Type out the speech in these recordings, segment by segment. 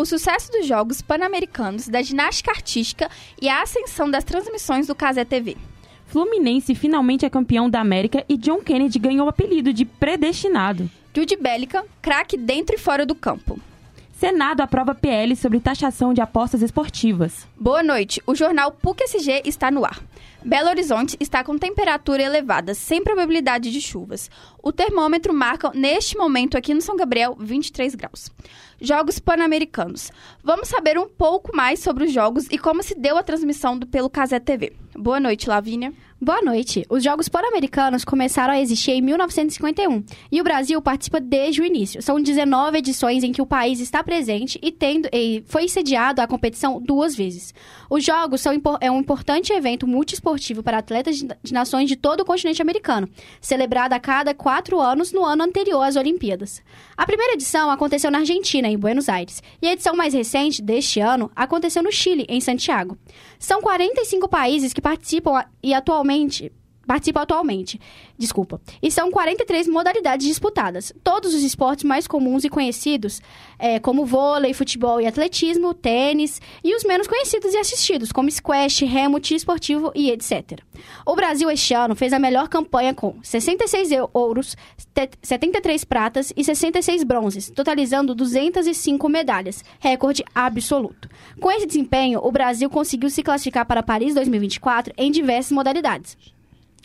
o sucesso dos Jogos Pan-Americanos, da ginástica artística e a ascensão das transmissões do Casé TV. Fluminense finalmente é campeão da América e John Kennedy ganhou o apelido de predestinado. Jude Bellingham, craque dentro e fora do campo. Senado aprova PL sobre taxação de apostas esportivas. Boa noite. O jornal PUC-SG está no ar. Belo Horizonte está com temperatura elevada, sem probabilidade de chuvas. O termômetro marca, neste momento, aqui no São Gabriel, 23 graus. Jogos Pan-Americanos. Vamos saber um pouco mais sobre os jogos e como se deu a transmissão do, pelo Casé TV. Boa noite, Lavínia. Boa noite. Os Jogos Pan-Americanos começaram a existir em 1951 e o Brasil participa desde o início. São 19 edições em que o país está presente e, tendo, e foi sediado à competição duas vezes. Os Jogos são é um importante evento multiesportivo para atletas de nações de todo o continente americano, celebrado a cada quatro anos no ano anterior às Olimpíadas. A primeira edição aconteceu na Argentina, em Buenos Aires, e a edição mais recente, deste ano, aconteceu no Chile, em Santiago. São 45 países que participam e atualmente participa atualmente. Desculpa. E são 43 modalidades disputadas. Todos os esportes mais comuns e conhecidos, é, como vôlei, futebol e atletismo, tênis, e os menos conhecidos e assistidos, como squash, remo, esportivo e etc. O Brasil este ano fez a melhor campanha com 66 ouros, 73 pratas e 66 bronzes, totalizando 205 medalhas, recorde absoluto. Com esse desempenho, o Brasil conseguiu se classificar para Paris 2024 em diversas modalidades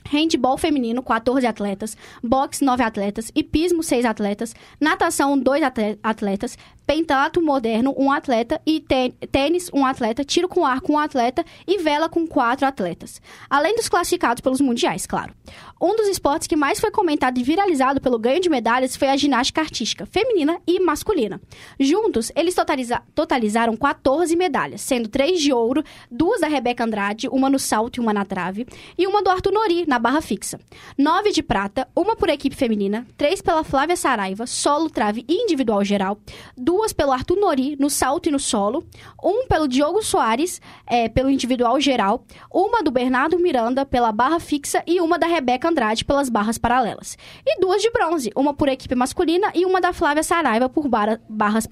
handball feminino, 14 atletas, boxe, 9 atletas, hipismo, 6 atletas, natação, 2 atletas, pentato moderno, 1 atleta. E tênis, 1 atleta, tiro com arco, 1 atleta. E vela com 4 atletas. Além dos classificados pelos mundiais, claro. Um dos esportes que mais foi comentado e viralizado pelo ganho de medalhas foi a ginástica artística, feminina e masculina. Juntos, eles totaliza totalizaram 14 medalhas, sendo 3 de ouro, duas da Rebeca Andrade, uma no salto e uma na trave, e uma do Arthur Nori, na barra fixa. 9 de prata, uma por equipe feminina, 3 pela Flávia Saraiva, solo, trave e individual geral, duas pelo Arthur Nori, no salto e no solo, um pelo Diogo Soares, é, pelo individual geral, uma do Bernardo Miranda, pela barra fixa, e uma da Rebeca Andrade pelas barras paralelas. E duas de bronze, uma por equipe masculina e uma da Flávia Saraiva por barra, barras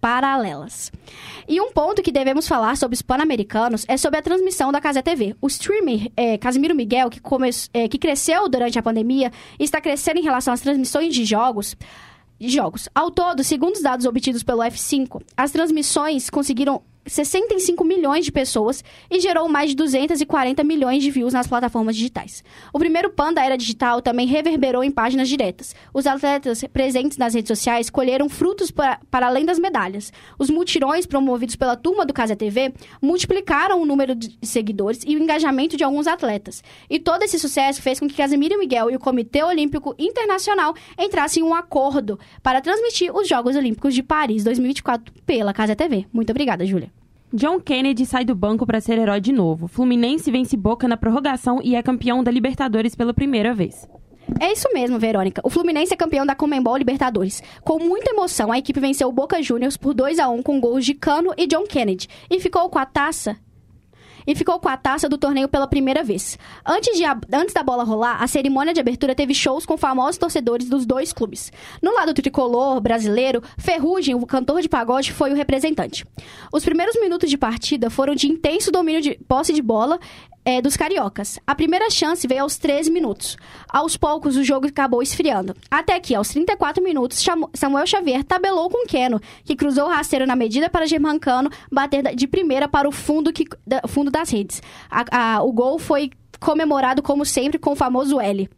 paralelas. E um ponto que devemos falar sobre os pan-americanos é sobre a transmissão da Casa TV. O streamer é, Casimiro Miguel, que, come, é, que cresceu durante a pandemia está crescendo em relação às transmissões de jogos, jogos. Ao todo, segundo os dados obtidos pelo F5, as transmissões conseguiram 65 milhões de pessoas e gerou mais de 240 milhões de views nas plataformas digitais. O primeiro PAN da era digital também reverberou em páginas diretas. Os atletas presentes nas redes sociais colheram frutos para, para além das medalhas. Os mutirões promovidos pela turma do Casa TV multiplicaram o número de seguidores e o engajamento de alguns atletas. E todo esse sucesso fez com que Casemiro Miguel e o Comitê Olímpico Internacional entrassem em um acordo para transmitir os Jogos Olímpicos de Paris 2024 pela Casa TV. Muito obrigada, Júlia. John Kennedy sai do banco para ser herói de novo. Fluminense vence Boca na prorrogação e é campeão da Libertadores pela primeira vez. É isso mesmo, Verônica. O Fluminense é campeão da Comembol Libertadores. Com muita emoção, a equipe venceu o Boca Juniors por 2 a 1 com gols de Cano e John Kennedy e ficou com a taça e ficou com a taça do torneio pela primeira vez. Antes, de antes da bola rolar, a cerimônia de abertura teve shows com famosos torcedores dos dois clubes. No lado tricolor brasileiro, Ferrugem, o cantor de pagode, foi o representante. Os primeiros minutos de partida foram de intenso domínio de posse de bola é, dos cariocas. A primeira chance veio aos 13 minutos. Aos poucos, o jogo acabou esfriando. Até que, aos 34 minutos, Samuel Xavier tabelou com Keno, que cruzou o rasteiro na medida para Germancano bater de primeira para o fundo, que, fundo das redes. A, a, o gol foi comemorado, como sempre, com o famoso L.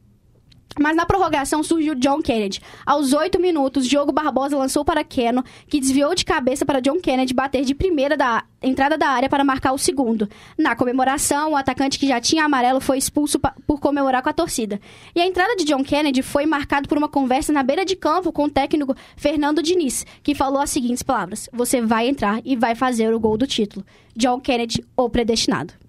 Mas na prorrogação surgiu John Kennedy. Aos oito minutos, Diogo Barbosa lançou para Keno, que desviou de cabeça para John Kennedy bater de primeira da entrada da área para marcar o segundo. Na comemoração, o atacante que já tinha amarelo foi expulso por comemorar com a torcida. E a entrada de John Kennedy foi marcada por uma conversa na beira de campo com o técnico Fernando Diniz, que falou as seguintes palavras: Você vai entrar e vai fazer o gol do título. John Kennedy, o predestinado.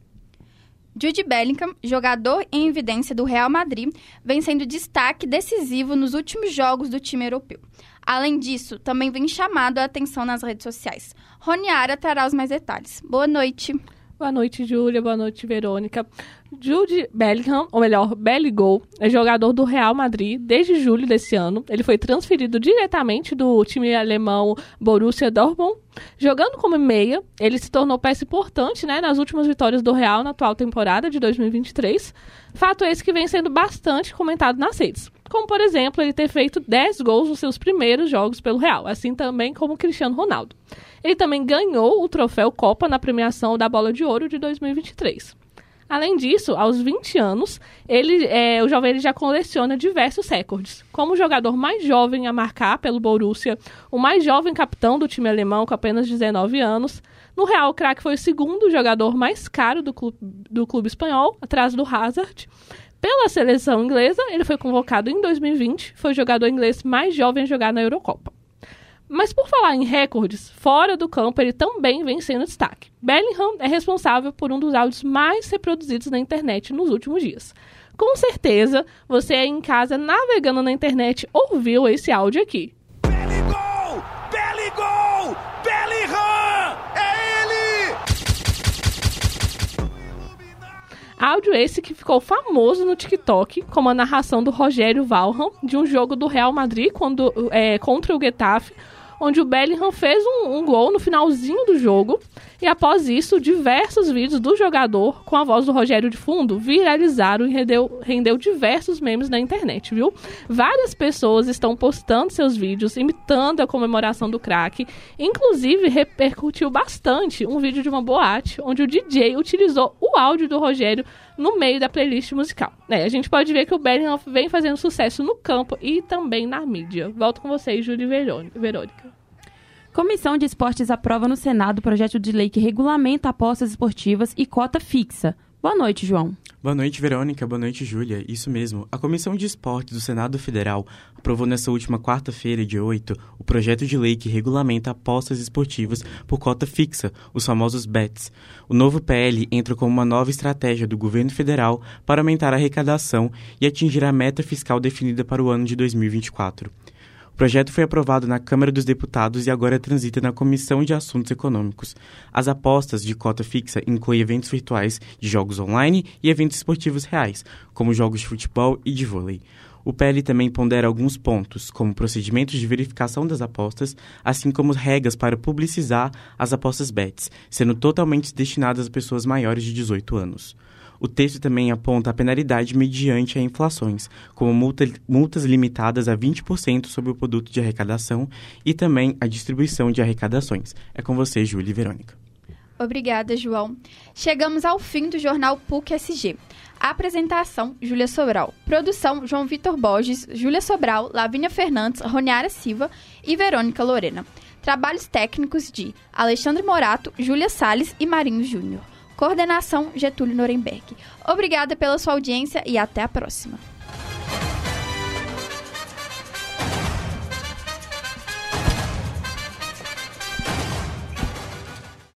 Jude Bellingham, jogador em evidência do Real Madrid, vem sendo destaque decisivo nos últimos jogos do time europeu. Além disso, também vem chamado a atenção nas redes sociais. Roniara trará os mais detalhes. Boa noite. Boa noite, Júlia. Boa noite, Verônica. Jude Bellingham, ou melhor, Belligol, é jogador do Real Madrid desde julho desse ano. Ele foi transferido diretamente do time alemão Borussia Dortmund. Jogando como meia, ele se tornou peça importante né, nas últimas vitórias do Real na atual temporada de 2023. Fato esse que vem sendo bastante comentado nas redes. Como, por exemplo, ele ter feito 10 gols nos seus primeiros jogos pelo Real, assim também como Cristiano Ronaldo. Ele também ganhou o troféu Copa na premiação da Bola de Ouro de 2023. Além disso, aos 20 anos, ele, é, o jovem ele já coleciona diversos recordes. Como o jogador mais jovem a marcar pelo Borussia, o mais jovem capitão do time alemão com apenas 19 anos. No Real, o craque foi o segundo jogador mais caro do clube, do clube espanhol, atrás do Hazard. Pela seleção inglesa, ele foi convocado em 2020, foi o jogador inglês mais jovem a jogar na Eurocopa. Mas por falar em recordes, fora do campo ele também vem sendo destaque. Bellingham é responsável por um dos áudios mais reproduzidos na internet nos últimos dias. Com certeza, você aí em casa navegando na internet ouviu esse áudio aqui. Belligol! Belligol! Bellingham! É ele! Áudio esse que ficou famoso no TikTok como a narração do Rogério Valham de um jogo do Real Madrid quando, é, contra o Getafe, onde o Bellingham fez um, um, gol no finalzinho do jogo. E após isso, diversos vídeos do jogador com a voz do Rogério de fundo viralizaram e rendeu, rendeu diversos memes na internet, viu? Várias pessoas estão postando seus vídeos imitando a comemoração do craque. Inclusive, repercutiu bastante um vídeo de uma boate onde o DJ utilizou o áudio do Rogério no meio da playlist musical. É, a gente pode ver que o Bellingham vem fazendo sucesso no campo e também na mídia. Volto com vocês, Júlia e Verônica. Comissão de Esportes aprova no Senado o projeto de lei que regulamenta apostas esportivas e cota fixa. Boa noite, João. Boa noite, Verônica. Boa noite, Júlia. Isso mesmo. A Comissão de Esportes do Senado Federal aprovou nessa última quarta-feira, dia 8, o projeto de lei que regulamenta apostas esportivas por cota fixa, os famosos BETs. O novo PL entra como uma nova estratégia do governo federal para aumentar a arrecadação e atingir a meta fiscal definida para o ano de 2024. O projeto foi aprovado na Câmara dos Deputados e agora transita na Comissão de Assuntos Econômicos. As apostas de cota fixa incluem eventos virtuais de jogos online e eventos esportivos reais, como jogos de futebol e de vôlei. O PL também pondera alguns pontos, como procedimentos de verificação das apostas, assim como regras para publicizar as apostas bets, sendo totalmente destinadas a pessoas maiores de 18 anos. O texto também aponta a penalidade mediante a inflações, como multa, multas limitadas a 20% sobre o produto de arrecadação e também a distribuição de arrecadações. É com você, Júlia e Verônica. Obrigada, João. Chegamos ao fim do jornal PUC SG. apresentação, Júlia Sobral. Produção, João Vitor Borges, Júlia Sobral, Lavínia Fernandes, Roniara Silva e Verônica Lorena. Trabalhos técnicos de Alexandre Morato, Júlia Sales e Marinho Júnior. Coordenação Getúlio Nuremberg. Obrigada pela sua audiência e até a próxima.